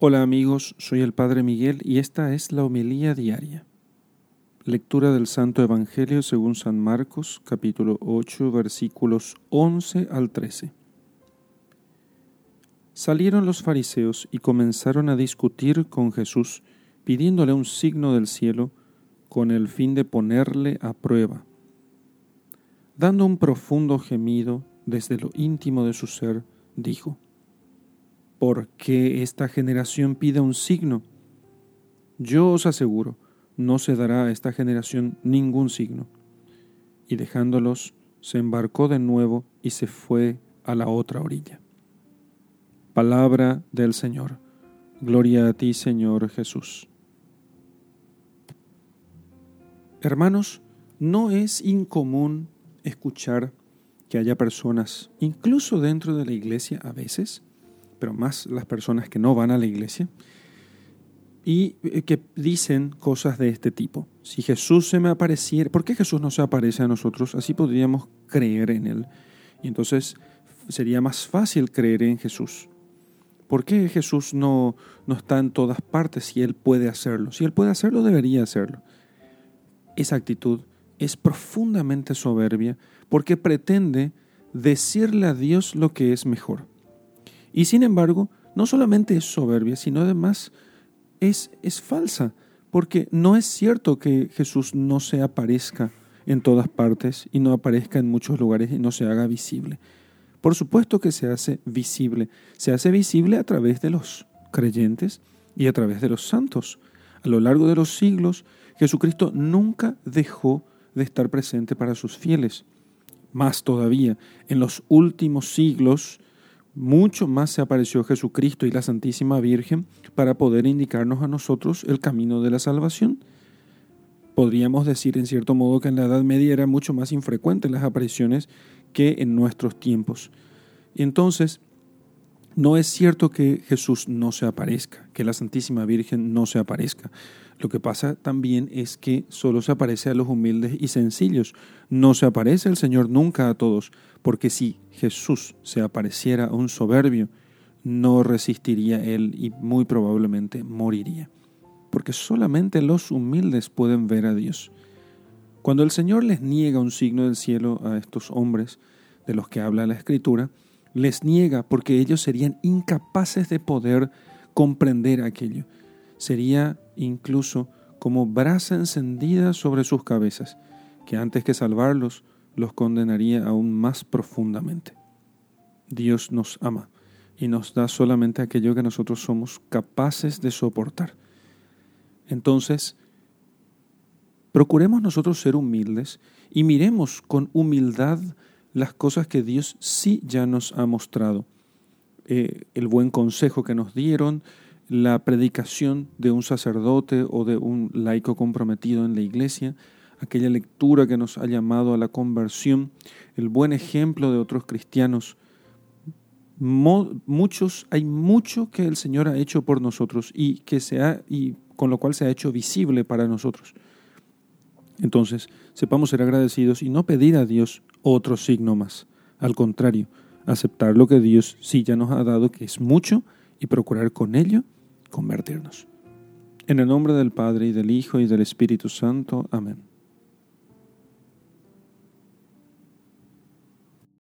Hola amigos, soy el Padre Miguel y esta es la homilía diaria. Lectura del Santo Evangelio según San Marcos, capítulo 8, versículos 11 al 13. Salieron los fariseos y comenzaron a discutir con Jesús, pidiéndole un signo del cielo con el fin de ponerle a prueba. Dando un profundo gemido desde lo íntimo de su ser, dijo, ¿Por qué esta generación pide un signo? Yo os aseguro, no se dará a esta generación ningún signo. Y dejándolos, se embarcó de nuevo y se fue a la otra orilla. Palabra del Señor. Gloria a ti, Señor Jesús. Hermanos, no es incomún escuchar que haya personas, incluso dentro de la iglesia a veces, pero más las personas que no van a la iglesia, y eh, que dicen cosas de este tipo. Si Jesús se me apareciera, ¿por qué Jesús no se aparece a nosotros? Así podríamos creer en Él. Y entonces sería más fácil creer en Jesús. ¿Por qué Jesús no, no está en todas partes si Él puede hacerlo? Si Él puede hacerlo, debería hacerlo. Esa actitud es profundamente soberbia porque pretende decirle a Dios lo que es mejor. Y sin embargo, no solamente es soberbia, sino además es, es falsa, porque no es cierto que Jesús no se aparezca en todas partes y no aparezca en muchos lugares y no se haga visible. Por supuesto que se hace visible, se hace visible a través de los creyentes y a través de los santos. A lo largo de los siglos, Jesucristo nunca dejó de estar presente para sus fieles. Más todavía, en los últimos siglos, mucho más se apareció Jesucristo y la Santísima Virgen para poder indicarnos a nosotros el camino de la salvación. Podríamos decir en cierto modo que en la Edad Media era mucho más infrecuente las apariciones que en nuestros tiempos. Entonces, no es cierto que Jesús no se aparezca, que la Santísima Virgen no se aparezca. Lo que pasa también es que solo se aparece a los humildes y sencillos. No se aparece el Señor nunca a todos, porque si Jesús se apareciera a un soberbio, no resistiría él y muy probablemente moriría. Porque solamente los humildes pueden ver a Dios. Cuando el Señor les niega un signo del cielo a estos hombres de los que habla la Escritura, les niega porque ellos serían incapaces de poder comprender aquello. Sería incluso como brasa encendida sobre sus cabezas, que antes que salvarlos los condenaría aún más profundamente. Dios nos ama y nos da solamente aquello que nosotros somos capaces de soportar. Entonces, procuremos nosotros ser humildes y miremos con humildad las cosas que Dios sí ya nos ha mostrado. Eh, el buen consejo que nos dieron, la predicación de un sacerdote o de un laico comprometido en la iglesia, aquella lectura que nos ha llamado a la conversión, el buen ejemplo de otros cristianos. muchos, hay mucho que el Señor ha hecho por nosotros y que se ha, y con lo cual se ha hecho visible para nosotros. Entonces, sepamos ser agradecidos y no pedir a Dios otro signo más. Al contrario, aceptar lo que Dios sí ya nos ha dado, que es mucho, y procurar con ello convertirnos. En el nombre del Padre y del Hijo y del Espíritu Santo. Amén.